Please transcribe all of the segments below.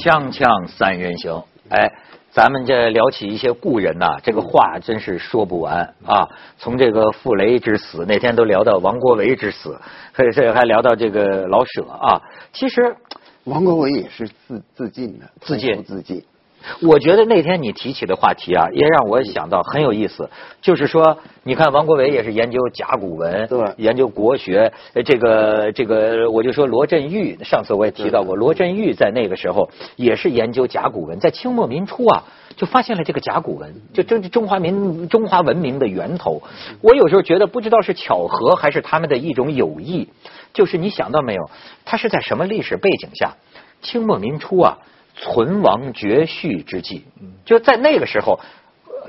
锵锵三人行，哎，咱们这聊起一些故人呐，这个话真是说不完啊。从这个傅雷之死，那天都聊到王国维之死，还 这还聊到这个老舍啊。其实王国维也是自自尽的，自尽自尽。我觉得那天你提起的话题啊，也让我想到很有意思。就是说，你看王国维也是研究甲骨文，对研究国学。呃这个这个，我就说罗振玉，上次我也提到过，罗振玉在那个时候也是研究甲骨文，在清末民初啊，就发现了这个甲骨文，就这中华民中华文明的源头。我有时候觉得不知道是巧合还是他们的一种有意，就是你想到没有，他是在什么历史背景下？清末民初啊。存亡绝续之际，就在那个时候，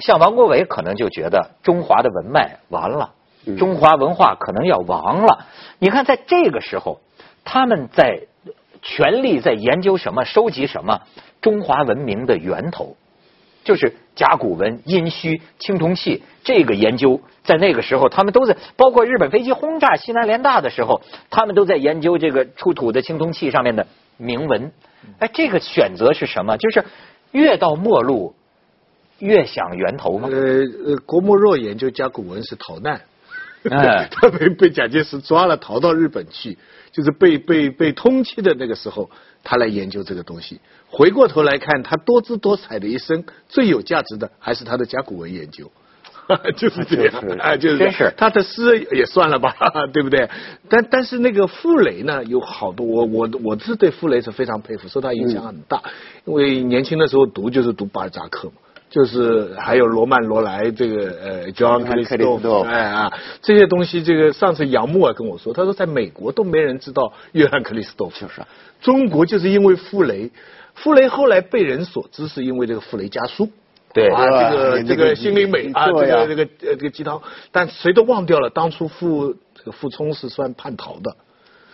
像王国维可能就觉得中华的文脉完了，中华文化可能要亡了。你看，在这个时候，他们在全力在研究什么，收集什么中华文明的源头，就是甲骨文、殷墟、青铜器这个研究，在那个时候，他们都在，包括日本飞机轰炸西南联大的时候，他们都在研究这个出土的青铜器上面的铭文。哎，这个选择是什么？就是越到末路越想源头吗？呃呃，郭沫若研究甲骨文是逃难，哎 他被被蒋介石抓了，逃到日本去，就是被被被通缉的那个时候，他来研究这个东西。回过头来看，他多姿多彩的一生，最有价值的还是他的甲骨文研究。就是这样就是啊，就是他的诗也算了吧，对不对？但但是那个傅雷呢，有好多我我我是对傅雷是非常佩服，受他影响很大。因为年轻的时候读就是读巴尔扎克嘛，就是还有罗曼罗莱这个呃 John 克里斯多夫，哎啊，这些东西，这个上次杨牧啊跟我说，他说在美国都没人知道约翰克里斯多夫，就是啊中国就是因为傅雷，傅雷后来被人所知是因为这个傅雷家书。对。啊，这个这个心灵美啊，这个这个呃这个鸡汤，但谁都忘掉了，当初傅这个傅聪是算叛逃的，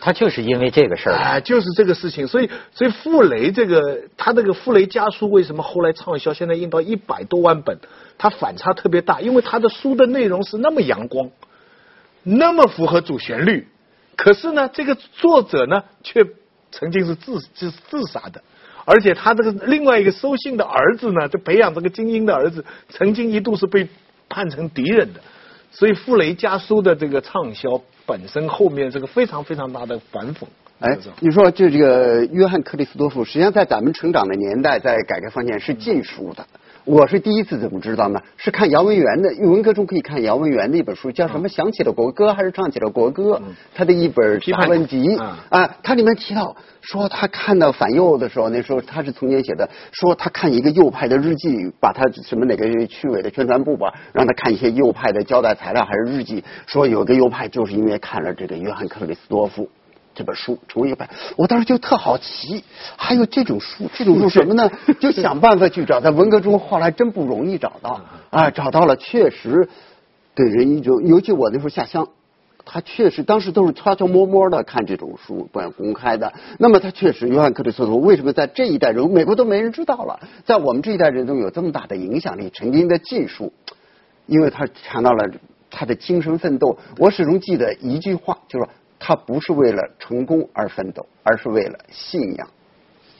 他就是因为这个事儿。哎，就是这个事情，所以所以傅雷这个他那个傅雷家书为什么后来畅销，现在印到一百多万本，他反差特别大，因为他的书的内容是那么阳光，那么符合主旋律，可是呢，这个作者呢却曾经是自自自杀的。而且他这个另外一个收信的儿子呢，就培养这个精英的儿子，曾经一度是被判成敌人的，所以傅雷家书的这个畅销本身后面是个非常非常大的反讽。哎，你说就这个约翰克里斯多夫，实际上在咱们成长的年代，在改革方面是禁书的。我是第一次怎么知道呢？是看姚文元的，文课中可以看姚文元的一本书，叫什么？想起了国歌还是唱起了国歌？他的一本批判大问集嗯啊，它里面提到说他看到反右的时候，那时候他是从前写的，说他看一个右派的日记，把他什么哪个区委的宣传部吧，让他看一些右派的交代材料还是日记，说有个右派就是因为看了这个约翰克里斯多夫。这本书成为一本，我当时就特好奇，还有这种书，这种书什么呢？就想办法去找，在文革中后来真不容易找到啊，找到了，确实给人一种，尤其我那时候下乡，他确实当时都是悄悄摸摸的看这种书，不敢公开的。那么他确实，约翰克里斯托为什么在这一代人，美国都没人知道了，在我们这一代人中有这么大的影响力，曾经的禁书，因为他谈到了他的精神奋斗。我始终记得一句话，就是说他不是为了成功而奋斗，而是为了信仰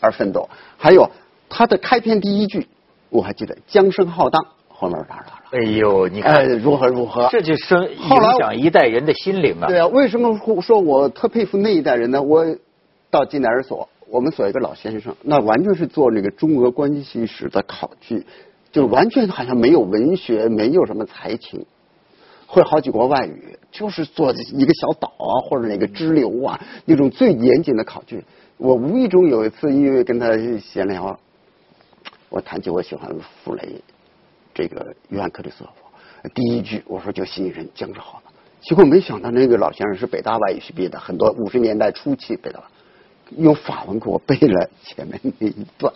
而奋斗。还有他的开篇第一句，我还记得“江声浩荡”，后面哪哪哪，哎呦，你哎，看，如何如何？这就生影响一代人的心灵啊。对啊，为什么说我特佩服那一代人呢？我到近代人所，我们所一个老先生，那完全是做那个中俄关系史的考据，就完全好像没有文学，没有什么才情，会好几国外语，就是做一个小岛啊，或者那个支流啊，那种最严谨的考据。我无意中有一次因为跟他闲聊，我谈起我喜欢傅雷，这个约翰克里斯托夫，第一句我说就吸引人，江之好的。结果没想到那个老先生是北大外语系毕业的，很多五十年代初期北大，用法文给我背了前面那一段。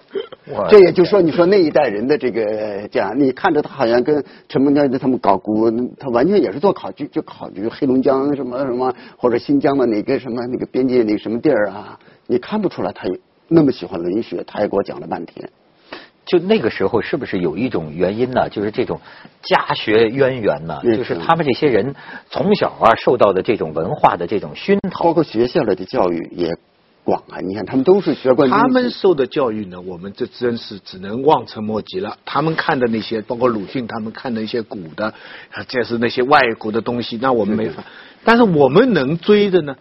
这也就是说，你说那一代人的这个这样，你看着他好像跟陈梦江他们搞古，他完全也是做考据，就考据黑龙江什么什么或者新疆的哪个什么那个边界那个什么地儿啊，你看不出来他那么喜欢文学，他也给我讲了半天。就那个时候，是不是有一种原因呢？就是这种家学渊源呢，嗯就是他们这些人从小啊受到的这种文化的这种熏陶。包括学校里的教育也广啊！你看他们都是学贯中他们受的教育呢，我们这真是只能望尘莫及了。他们看的那些，包括鲁迅他们看的一些古的，啊，这是那些外国的东西，那我们没法。但是我们能追的呢，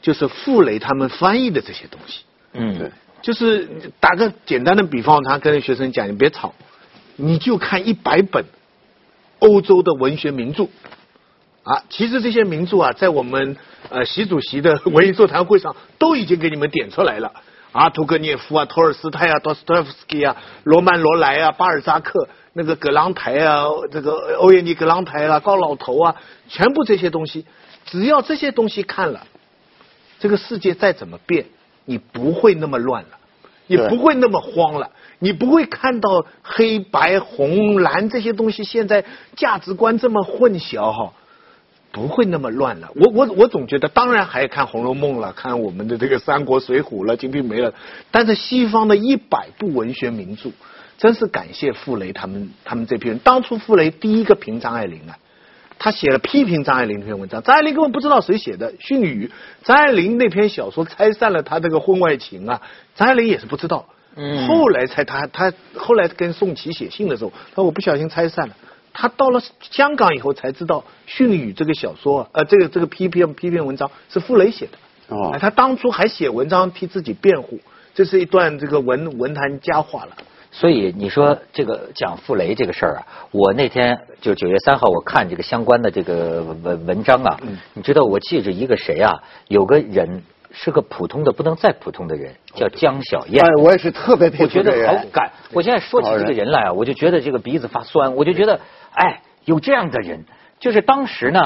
就是傅雷他们翻译的这些东西。嗯对，就是打个简单的比方，他跟学生讲，你别吵，你就看一百本欧洲的文学名著。啊，其实这些名著啊，在我们呃习主席的 文艺座谈会上都已经给你们点出来了。啊，屠格涅夫啊，托尔斯泰啊，多斯托夫斯基啊，罗曼罗莱啊，巴尔扎克，那个葛朗台啊，这个欧耶尼葛朗台啊，高老头啊，全部这些东西，只要这些东西看了，这个世界再怎么变，你不会那么乱了，你不会那么慌了，你不会看到黑白红蓝这些东西现在价值观这么混淆哈。不会那么乱了。我我我总觉得，当然还要看《红楼梦》了，看我们的这个《三国》《水浒》了，《金瓶梅》了。但是西方的一百部文学名著，真是感谢傅雷他们他们这批人。当初傅雷第一个评张爱玲啊，他写了批评张爱玲那篇文章，张爱玲根本不知道谁写的训语。张爱玲那篇小说拆散了他这个婚外情啊，张爱玲也是不知道。嗯后来才他他后来跟宋琦写信的时候，他说我不小心拆散了。他到了香港以后才知道《训语》这个小说，呃，这个这个批评批评文章是傅雷写的。哦哎他当初还写文章替自己辩护，这是一段这个文文坛佳话了。所以你说这个讲傅雷这个事儿啊，我那天就九月三号我看这个相关的这个文文章啊，嗯你知道我记着一个谁啊？有个人是个普通的不能再普通的人，叫江小燕。哎，我也是特别佩我觉得好感。我现在说起这个人来啊，我就觉得这个鼻子发酸。我就觉得，哎，有这样的人，就是当时呢，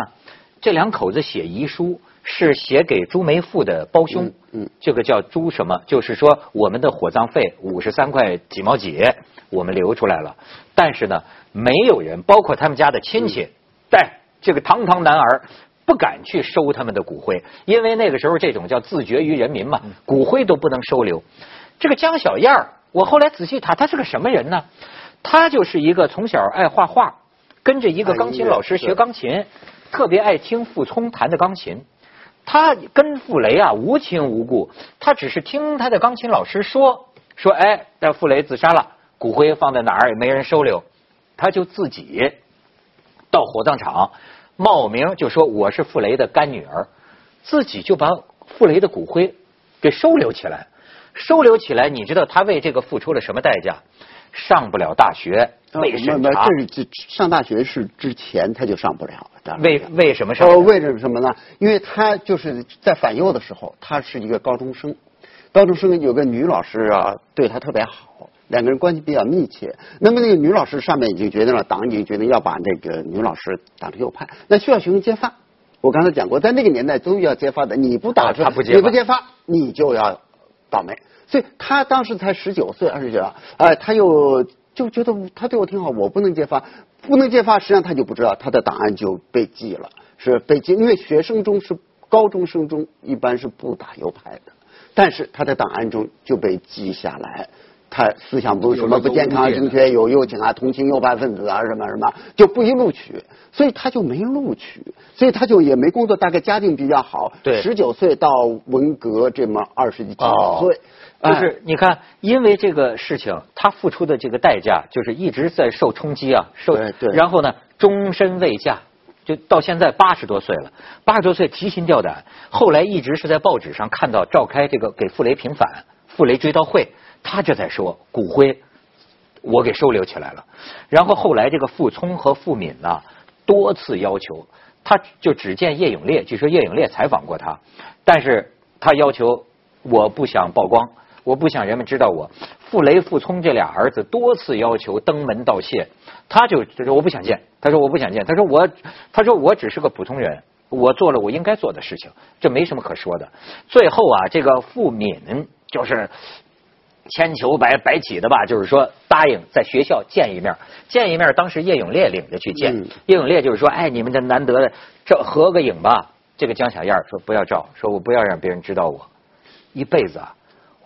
这两口子写遗书是写给朱梅馥的胞兄，嗯嗯这个叫朱什么？就是说我们的火葬费五十三块几毛几，我们留出来了，但是呢，没有人，包括他们家的亲戚，带这个堂堂男儿。不敢去收他们的骨灰，因为那个时候这种叫自绝于人民嘛，骨灰都不能收留。这个江小燕儿，我后来仔细查，她是个什么人呢？她就是一个从小爱画画，跟着一个钢琴老师学钢琴，特别爱听傅聪弹的钢琴。他跟傅雷啊无亲无故，他只是听他的钢琴老师说说，哎，但傅雷自杀了，骨灰放在哪儿也没人收留，他就自己到火葬场冒名就说我是傅雷的干女儿，自己就把傅雷的骨灰给收留起来。收留起来，你知道他为这个付出了什么代价？上不了大学，被审查。没这是这上大学是之前他就上不了，为为什么上？呃，为什么呢？因为他就是在反右的时候，他是一个高中生，高中生有个女老师啊，对他特别好，两个人关系比较密切。那么那个女老师上面已经决定了，党已经决定要把这个女老师打成右派，那需要学生揭发。我刚才讲过，在那个年代都要揭发的，你不打出，啊他不你不揭发，你就要倒霉。所以他当时才十九岁、二十九，哎，他又就觉得他对我挺好，我不能揭发，不能揭发，实际上他就不知道他的档案就被记了，是被记，因为学生中是高中生中一般是不打右派的，但是他的档案中就被记下来。他思想不什么不健康、正确、有右倾啊，同情右派分子啊，什么什么就不予录取，所以他就没录取，所以他就也没工作，大概家境比较好，对十九岁到文革这么二十几岁，就是你看，因为这个事情，他付出的这个代价，就是一直在受冲击啊，受对对然后呢，终身未嫁，就到现在八十多岁了，八十多岁提心吊胆。后来一直是在报纸上看到召开这个给傅雷平反、傅雷追悼会，他这在说骨灰我给收留起来了。然后后来这个傅聪和傅敏呢，多次要求，他就只见叶永烈，据说叶永烈采访过他，但是他要求我不想曝光，我不想人们知道我。傅雷、傅聪这俩儿子多次要求登门道谢，他就他说我不想见，他说我不想见，他说我他说我只是个普通人。我做了我应该做的事情，这没什么可说的。最后啊，这个傅敏就是千求百百起的吧，就是说答应在学校见一面，见一面。当时叶永烈领着去见，嗯叶永烈就是说，哎，你们这难得的这合个影吧。这个江小燕说不要照，说我不要让别人知道我，一辈子啊，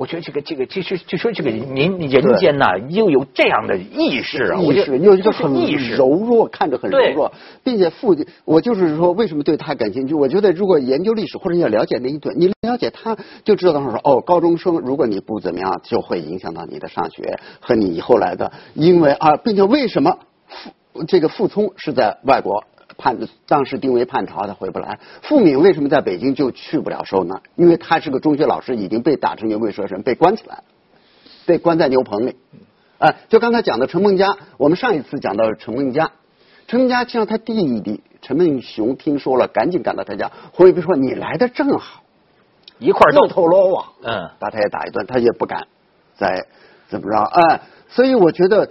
我觉得这个这个其实就说这个您人间呐，又有这样的意识啊，意识有一个很柔弱，看着很柔弱，并且父亲，我就是说为什么对他感兴趣？我觉得如果研究历史或者你要了解那一段，你了解他就知道说哦，高中生如果你不怎么样，就会影响到你的上学和你以后来的，因为啊，并且为什么傅这个傅聪是在外国？叛当时定为叛逃，他回不来。傅敏为什么在北京就去不了收呢？因为他是个中学老师，已经被打成牛鬼蛇神，被关起来，被关在牛棚里。哎，就刚才讲的陈梦家，我们上一次讲到陈梦家，陈梦家让他弟弟陈梦熊听说了，赶紧赶到他家。回避说：“你来的正好，一块漏透罗网。”嗯，把他也打一顿，他也不敢再怎么着。哎，所以我觉得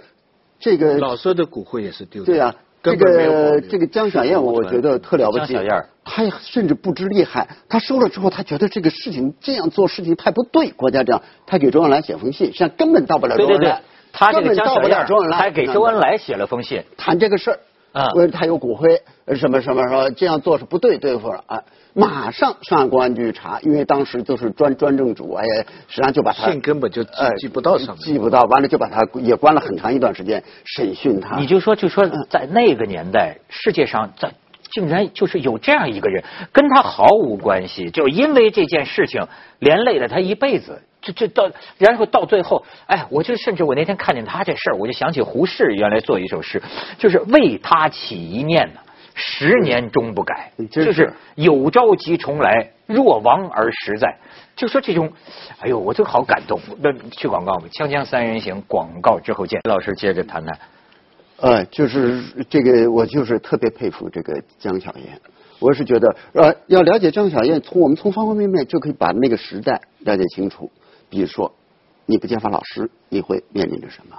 这个老舍的骨灰也是丢。对啊。这个这个江小燕，我觉得特了不起。江小燕，她甚至不知厉害。她收了之后，她觉得这个事情这样做事情太不对。国家这样，她给周恩来写封信，实际上根本到不了周恩来。她这个江小燕还给周恩来写了封信，谈这个事儿。啊，因为他有骨灰，什么什么说这样做是不对，对付了啊！马上上公安局查，因为当时就是专专政主，哎，实际上就把他信根本就寄不到上，寄不到，完了就把他也关了很长一段时间审讯他。你就说，就说在那个年代，世界上在竟然就是有这样一个人，跟他毫无关系，就因为这件事情连累了他一辈子。这这到，然后到最后，哎，我就甚至我那天看见他这事儿，我就想起胡适原来做一首诗，就是为他起一念呢，十年终不改，就是有朝即重来，若亡而实在。就说这种，哎呦，我就好感动。那去广告吧，锵锵三人行，广告之后见。老师接着谈谈。呃，就是这个，我就是特别佩服这个江小燕。我是觉得，呃，要了解张小燕，从我们从方方面面就可以把那个时代了解清楚。比如说，你不揭发老师，你会面临着什么？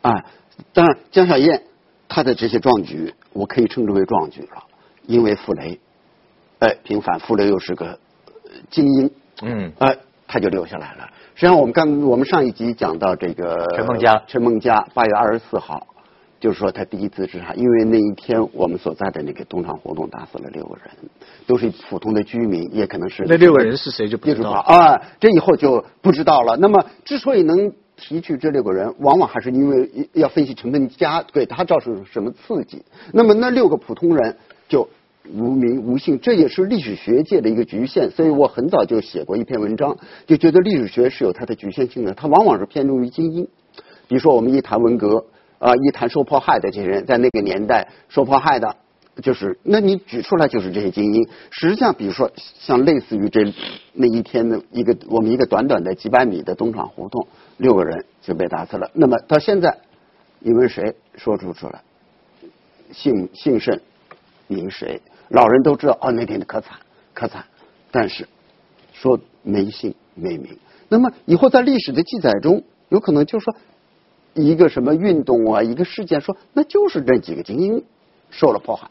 啊，当然，江小燕她的这些壮举，我可以称之为壮举了，因为傅雷，哎，平反，傅雷又是个精英，嗯，哎，他就留下来了。实际上，我们刚我们上一集讲到这个陈梦佳，陈梦佳八月二十四号。就是说，他第一次自杀，因为那一天我们所在的那个东厂活动打死了六个人，都是普通的居民，也可能是那六个人是谁就不知道啊。这以后就不知道了。那么，之所以能提取这六个人，往往还是因为要分析成分加给他造成什么刺激。那么，那六个普通人就无名无姓，这也是历史学界的一个局限。所以我很早就写过一篇文章，就觉得历史学是有它的局限性的，它往往是偏重于精英。比如说，我们一谈文革。啊，一谈受迫害的这些人，在那个年代受迫害的，就是那你举出来就是这些精英。实际上，比如说像类似于这那一天的一个我们一个短短的几百米的东厂胡同，六个人就被打死了。那么到现在，你问谁说出出来？姓姓甚名谁？老人都知道哦，那天的可惨可惨，但是说没姓没名。那么以后在历史的记载中，有可能就说。一个什么运动啊，一个事件，说那就是这几个精英受了迫害。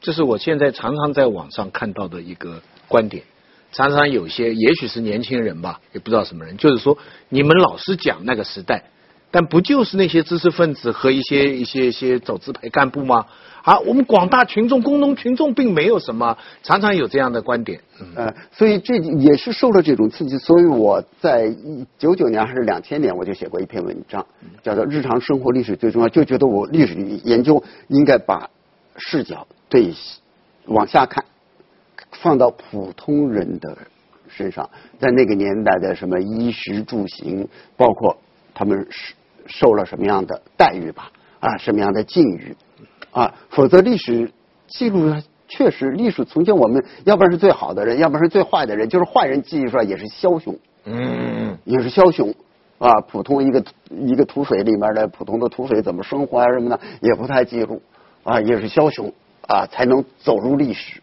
这是我现在常常在网上看到的一个观点。常常有些，也许是年轻人吧，也不知道什么人，就是说，你们老是讲那个时代。但不就是那些知识分子和一些一些一些走资派干部吗？啊，我们广大群众、工农群众并没有什么，常常有这样的观点。呃，所以这也是受了这种刺激。所以我在一九九年还是两千年，我就写过一篇文章，叫做《日常生活历史最重要》，就觉得我历史研究应该把视角对往下看，放到普通人的身上，在那个年代的什么衣食住行，包括他们是。受了什么样的待遇吧？啊，什么样的境遇？啊，否则历史记录确实，历史从前我们要不然是最好的人，要不然是最坏的人，就是坏人记忆出来也是枭雄，嗯，也是枭雄啊。普通一个一个土匪里面的普通的土匪怎么生活啊什么的，也不太记录啊，也是枭雄啊，才能走入历史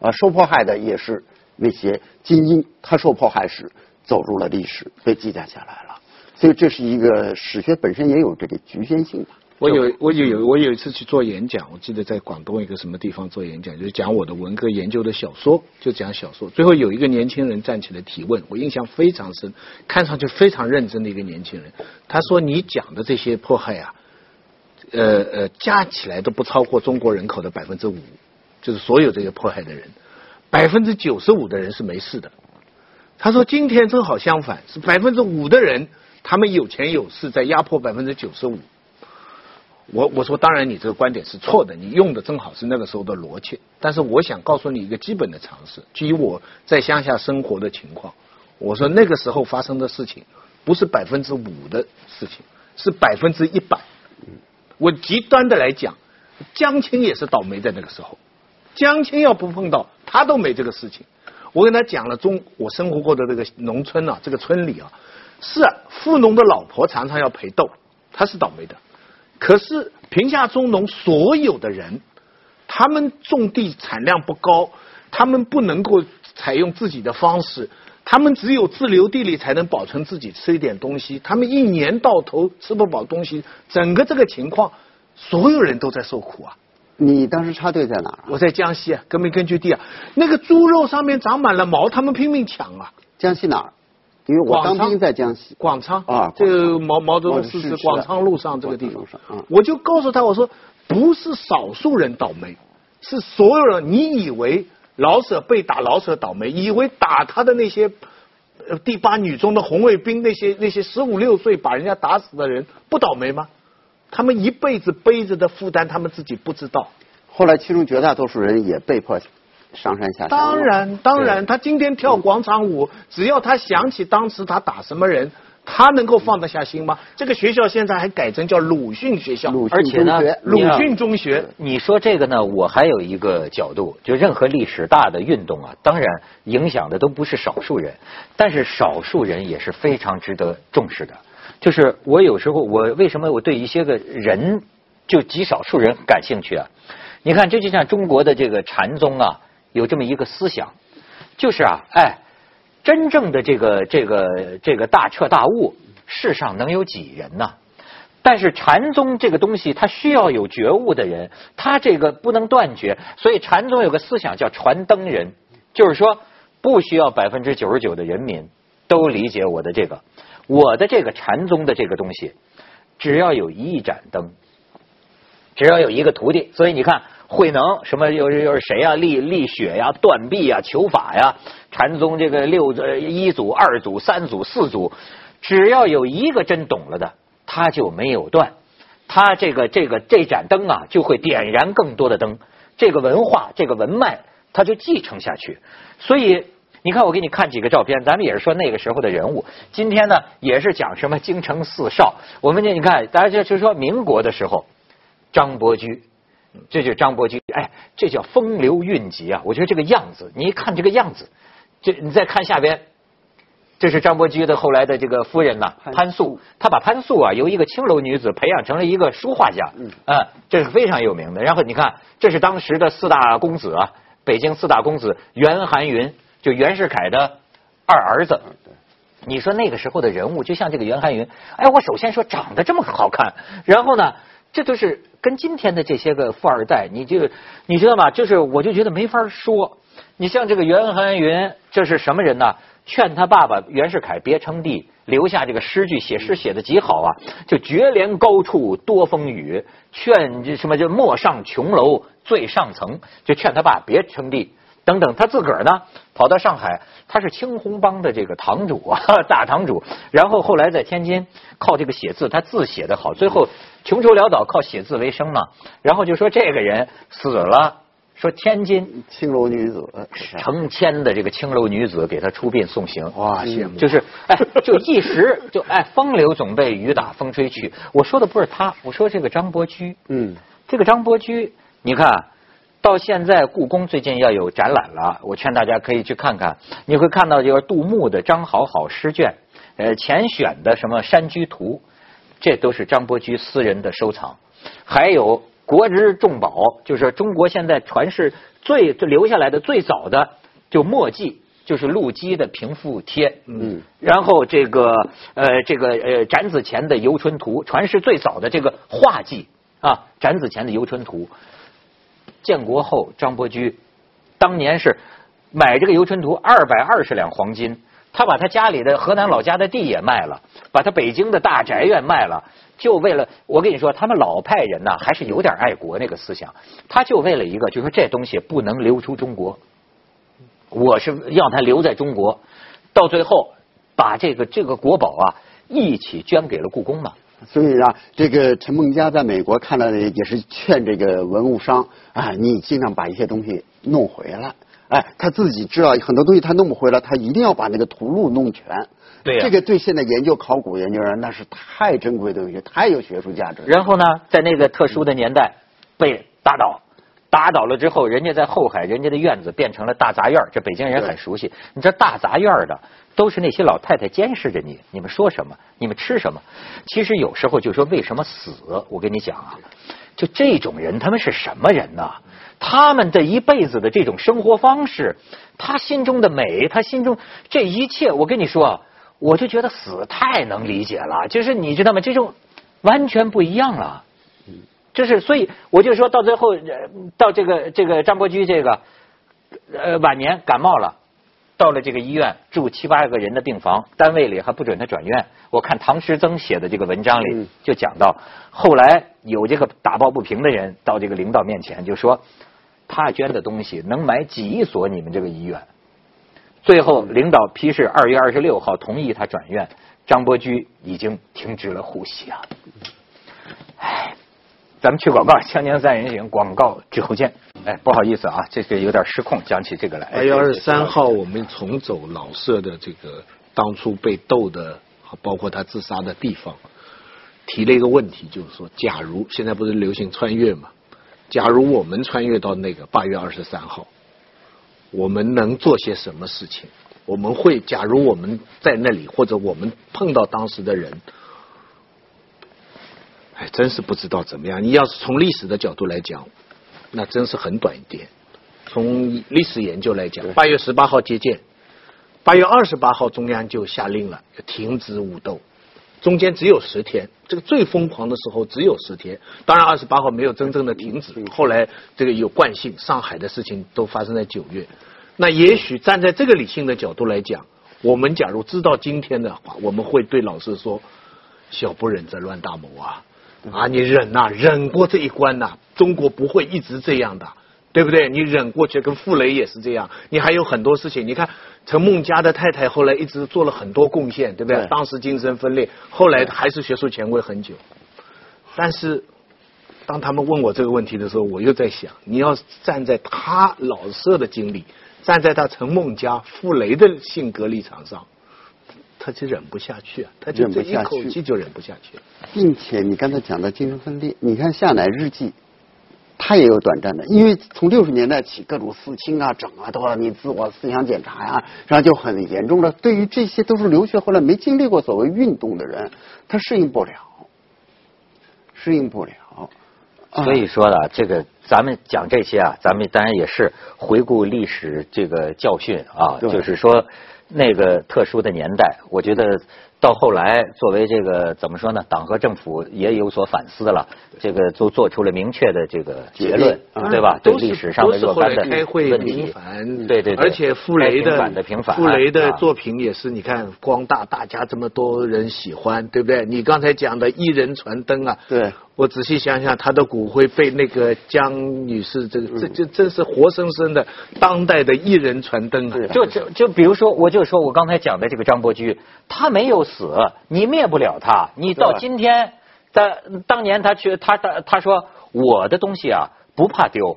啊。受迫害的也是那些精英，他受迫害时走入了历史，被记载下来了。所以这是一个史学本身也有这个局限性吧。我有我有有我有一次去做演讲，我记得在广东一个什么地方做演讲，就是讲我的文科研究的小说，就讲小说。最后有一个年轻人站起来提问，我印象非常深，看上去非常认真的一个年轻人。他说：“你讲的这些迫害啊，呃呃，加起来都不超过中国人口的百分之五，就是所有这些迫害的人，百分之九十五的人是没事的。”他说今天正好相反，是百分之五的人他们有钱有势，在压迫百分之九十五。我我说当然你这个观点是错的，你用的正好是那个时候的逻辑。但是我想告诉你一个基本的常识，基于我在乡下生活的情况，我说那个时候发生的事情不是百分之五的事情，是百分之一百。我极端的来讲，江青也是倒霉在那个时候。江青要不碰到，他都没这个事情。我跟他讲了中我生活过的这个农村啊，这个村里啊，是啊，富农的老婆常常要陪斗，他是倒霉的。可是贫下中农所有的人，他们种地产量不高，他们不能够采用自己的方式，他们只有自留地里才能保存自己吃一点东西，他们一年到头吃不饱东西，整个这个情况，所有人都在受苦啊。你当时插队在哪儿啊？我在江西啊，革命根据地啊，那个猪肉上面长满了毛，他们拼命抢啊。江西哪儿？因为我当兵在江西。广昌啊这个毛毛泽东逝世广昌路上这个地方我就告诉他我说，不是少数人倒霉，是所有人。你以为老舍被打，老舍倒霉，以为打他的那些呃第八女中的红卫兵，那些那些十五六岁把人家打死的人不倒霉吗？他们一辈子背着的负担，他们自己不知道。后来其中绝大多数人也被迫上山下乡。当然，当然，他今天跳广场舞，只要他想起当时他打什么人，他能够放得下心吗？这个学校现在还改成叫鲁迅学校，鲁迅而且呢中学，鲁迅中学。你说这个呢，我还有一个角度，就任何历史大的运动啊，当然影响的都不是少数人，但是少数人也是非常值得重视的。就是我有时候我为什么我对一些个人就极少数人感兴趣啊？你看，这就像中国的这个禅宗啊，有这么一个思想，就是啊，哎，真正的这个这个这个大彻大悟，世上能有几人呢？但是禅宗这个东西，它需要有觉悟的人，他这个不能断绝，所以禅宗有个思想叫传灯人，就是说不需要百分之九十九的人民都理解我的这个，我的这个禅宗的这个东西，只要有一盏灯，只要有一个徒弟，所以你看慧能什么又是又是谁呀、立立雪呀、断臂呀、求法呀，禅宗这个六呃一祖、二祖、三祖、四祖，只要有一个真懂了的，他就没有断，他这个这个这盏灯啊，就会点燃更多的灯，这个文化这个文脉，他就继承下去。所以你看，我给你看几个照片，咱们也是说那个时候的人物。今天呢，也是讲什么京城四少。我们这你看，大家就就说民国的时候，张伯驹。这就是张伯驹，哎，这叫风流韵集啊！我觉得这个样子，你一看这个样子，这你再看下边，这是张伯驹的后来的这个夫人呐，潘潘素。他把潘素啊由一个青楼女子培养成了一个书画家，嗯啊，这是非常有名的。然后你看，这是当时的四大公子啊，北京四大公子袁寒云，就袁世凯的二儿子。你说那个时候的人物，就像这个袁寒云，哎，我首先说长得这么好看，然后呢，这都是跟今天的这些个富二代，你就你知道吗？就是我就觉得没法说。你像这个袁寒云，这是什么人呢？劝他爸爸袁世凯别称帝，留下这个诗句，写诗写的极好啊，就绝怜高处多风雨，劝这什么就莫上琼楼最上层，就劝他爸别称帝。等等，他自个儿呢跑到上海，他是青红帮的这个堂主啊，大堂主。然后后来在天津靠这个写字，他字写得好，最后穷愁潦倒，靠写字为生嘛。然后就说这个人死了，说天津青楼女子，成千的这个青楼女子给他出殡送行。哇，羡慕！就是哎，就一时就哎，风流总被雨打风吹去。我说的不是他，我说这个张伯驹。嗯，这个张伯驹，你看到现在故宫最近要有展览了，我劝大家可以去看看。你会看到就是杜牧的《张好好诗卷》，呃，前选的什么《山居图》，这都是张伯驹私人的收藏。还有国之重宝，就是中国现在传世最就留下来的最早的就墨迹，就是陆机的平复帖。嗯，然后这个呃这个呃展子虔的《游春图》，传世最早的这个画迹啊，展子虔的《游春图》。建国后，张伯驹当年是买这个《游春图》二百二十两黄金，他把他家里的河南老家的地也卖了，把他北京的大宅院卖了，就为了我跟你说，他们老派人呐，还是有点爱国那个思想，他就为了一个，就说这东西不能流出中国，我是要它留在中国。到最后把这个这个国宝啊一起捐给了故宫嘛。所以啊，这个陈梦家在美国看了也是劝这个文物商啊，你尽量把一些东西弄回来。哎，他自己知道很多东西他弄不回来，他一定要把那个图录弄全。对呀这个对现在研究考古研究人那是太珍贵的东西，太有学术价值。然后呢，在那个特殊的年代被打倒，打倒了之后，人家在后海，人家的院子变成了大杂院儿这北京人很熟悉。你这大杂院儿的都是那些老太太监视着你，你们说什么，你们吃什么。其实有时候就说为什么死，我跟你讲啊，就这种人，他们是什么人呢？他们的一辈子的这种生活方式，他心中的美，他心中这一切，我跟你说啊，我就觉得死太能理解了。就是你知道吗？这种完全不一样了。就是，所以我就说到最后，呃到这个这个张伯驹这个呃晚年感冒了，到了这个医院住七八个人的病房，单位里还不准他转院。我看唐诗曾写的这个文章里嗯就讲到，后来有这个打抱不平的人到这个领导面前就说，他捐的东西能买几所你们这个医院。最后领导批示二月二十六号同意他转院，张伯驹已经停止了呼吸啊。咱们去广告，《锵锵三人行》广告之后见。哎，不好意思啊，这个有点失控，讲起这个来。八月二十三号，我们重走老舍的这个当初被斗的，包括他自杀的地方，提了一个问题，就是说，假如现在不是流行穿越嘛？假如我们穿越到那个八月二十三号，我们能做些什么事情？我们会，假如我们在那里，或者我们碰到当时的人，哎，真是不知道怎么样。你要是从历史的角度来讲，那真是很短一点。从历史研究来讲，八月十八号接见，八月二十八号中央就下令了，停止武斗，中间只有十天，这个最疯狂的时候只有十天。当然，二十八号没有真正的停止，后来这个有惯性，上海的事情都发生在九月。那也许站在这个理性的角度来讲，我们假如知道今天的话，我们会对老师说：“小不忍则乱大谋啊！啊，你忍呐、忍过这一关呐、中国不会一直这样的，对不对？你忍过去，跟傅雷也是这样。你还有很多事情，你看陈梦家的太太后来一直做了很多贡献，对不对？对当时精神分裂，后来还是学术权威很久。但是当他们问我这个问题的时候，我又在想，你要站在他老舍的经历，站在他陈梦家、傅雷的性格立场上，他就忍不下去啊，他就一不下去口气就忍不下去了。并且你刚才讲的精神分裂，你看夏乃日记，他也有短暂的，因为从六十年代起，各种四清啊、整啊，都要你自我思想检查呀、然后就很严重了。对于这些都是留学回来没经历过所谓运动的人，他适应不了，适应不了。啊所以说呢，这个咱们讲这些啊，咱们当然也是回顾历史这个教训啊，就是说那个特殊的年代，我觉得到后来作为这个怎么说呢，党和政府也有所反思了，这个都做出了明确的这个结论，对吧？对历史上的若干的开会问题，平反，对对对，而且傅雷的傅雷的啊作品也是，你看光大，大家这么多人喜欢，对不对？你刚才讲的一人传灯啊，对，我仔细想想，他的骨灰被那个江女士，这个这这真是活生生的当代的一人传灯啊！就就就比如说，我就说我刚才讲的这个张伯驹，他没有死，你灭不了他。你到今天，他当年他去他他他说我的东西啊不怕丢，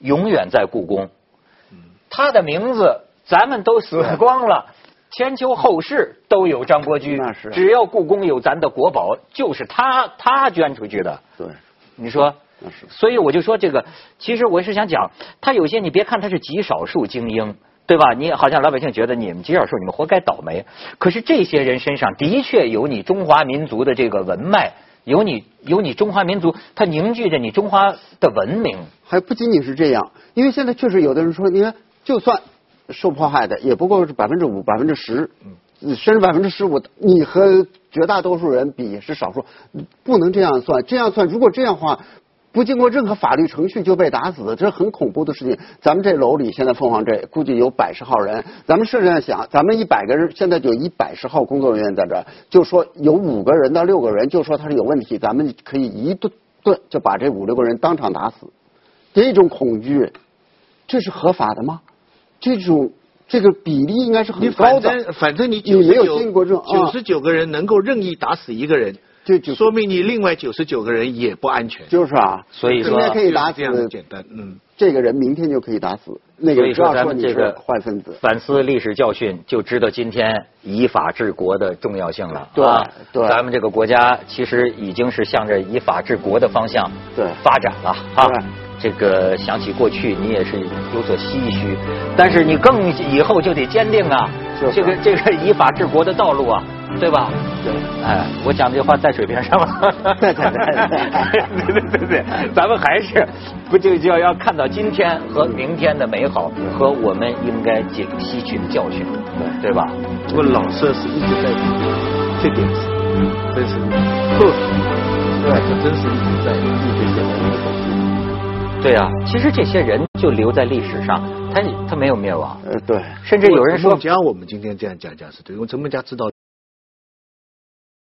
永远在故宫。他的名字咱们都死光了。千秋后世都有张伯驹那是，只要故宫有咱的国宝，就是他他捐出去的。对，你说那是，所以我就说这个，其实我是想讲，他有些你别看他是极少数精英，对吧？你好像老百姓觉得你们极少数，你们活该倒霉。可是这些人身上的确有你中华民族的这个文脉，有你有你中华民族，它凝聚着你中华的文明。还不仅仅是这样，因为现在确实有的人说，你看，就算受迫害的，也不过是百分之五、百分之十，甚至百分之十五，你和绝大多数人比是少数，不能这样算。这样算，如果这样的话，不经过任何法律程序就被打死，这是很恐怖的事情。咱们这楼里现在凤凰这估计有百十号人，咱们试着想，咱们一百个人，现在就一百十号工作人员在这儿，就说有五个人到六个人，就说他是有问题，咱们可以一顿顿就把这五六个人当场打死。这种恐惧，这是合法的吗？这种这个比例应该是很高的。反正反正你你九十没有经过这种啊九九十九个人能够任意打死一个人，就就说明你另外九十九个人也不安全。就是啊，所以说今天可以打死这样简单，嗯。这个人，明天就可以打死那个说咱要说你是们这个坏分子。反思历史教训，就知道今天以法治国的重要性了。对啊对咱们这个国家其实已经是向着以法治国的方向对发展了啊对。这个想起过去，你也是有所唏嘘，但是你更以后就得坚定啊，这个这个以法治国的道路啊，对吧？对哎，我讲这话在水平上吗？在在在对对对 对，咱们还是不就就要要看到今天和明天的美好和我们应该吸吸取的教训，对对吧？不过老舍是一直在这点是真是特对，他真是一直在一直写在对啊，其实这些人就留在历史上，他他没有灭亡，呃，对。甚至有人说陈梦家，我们今天这样讲讲是对，因为陈梦家知道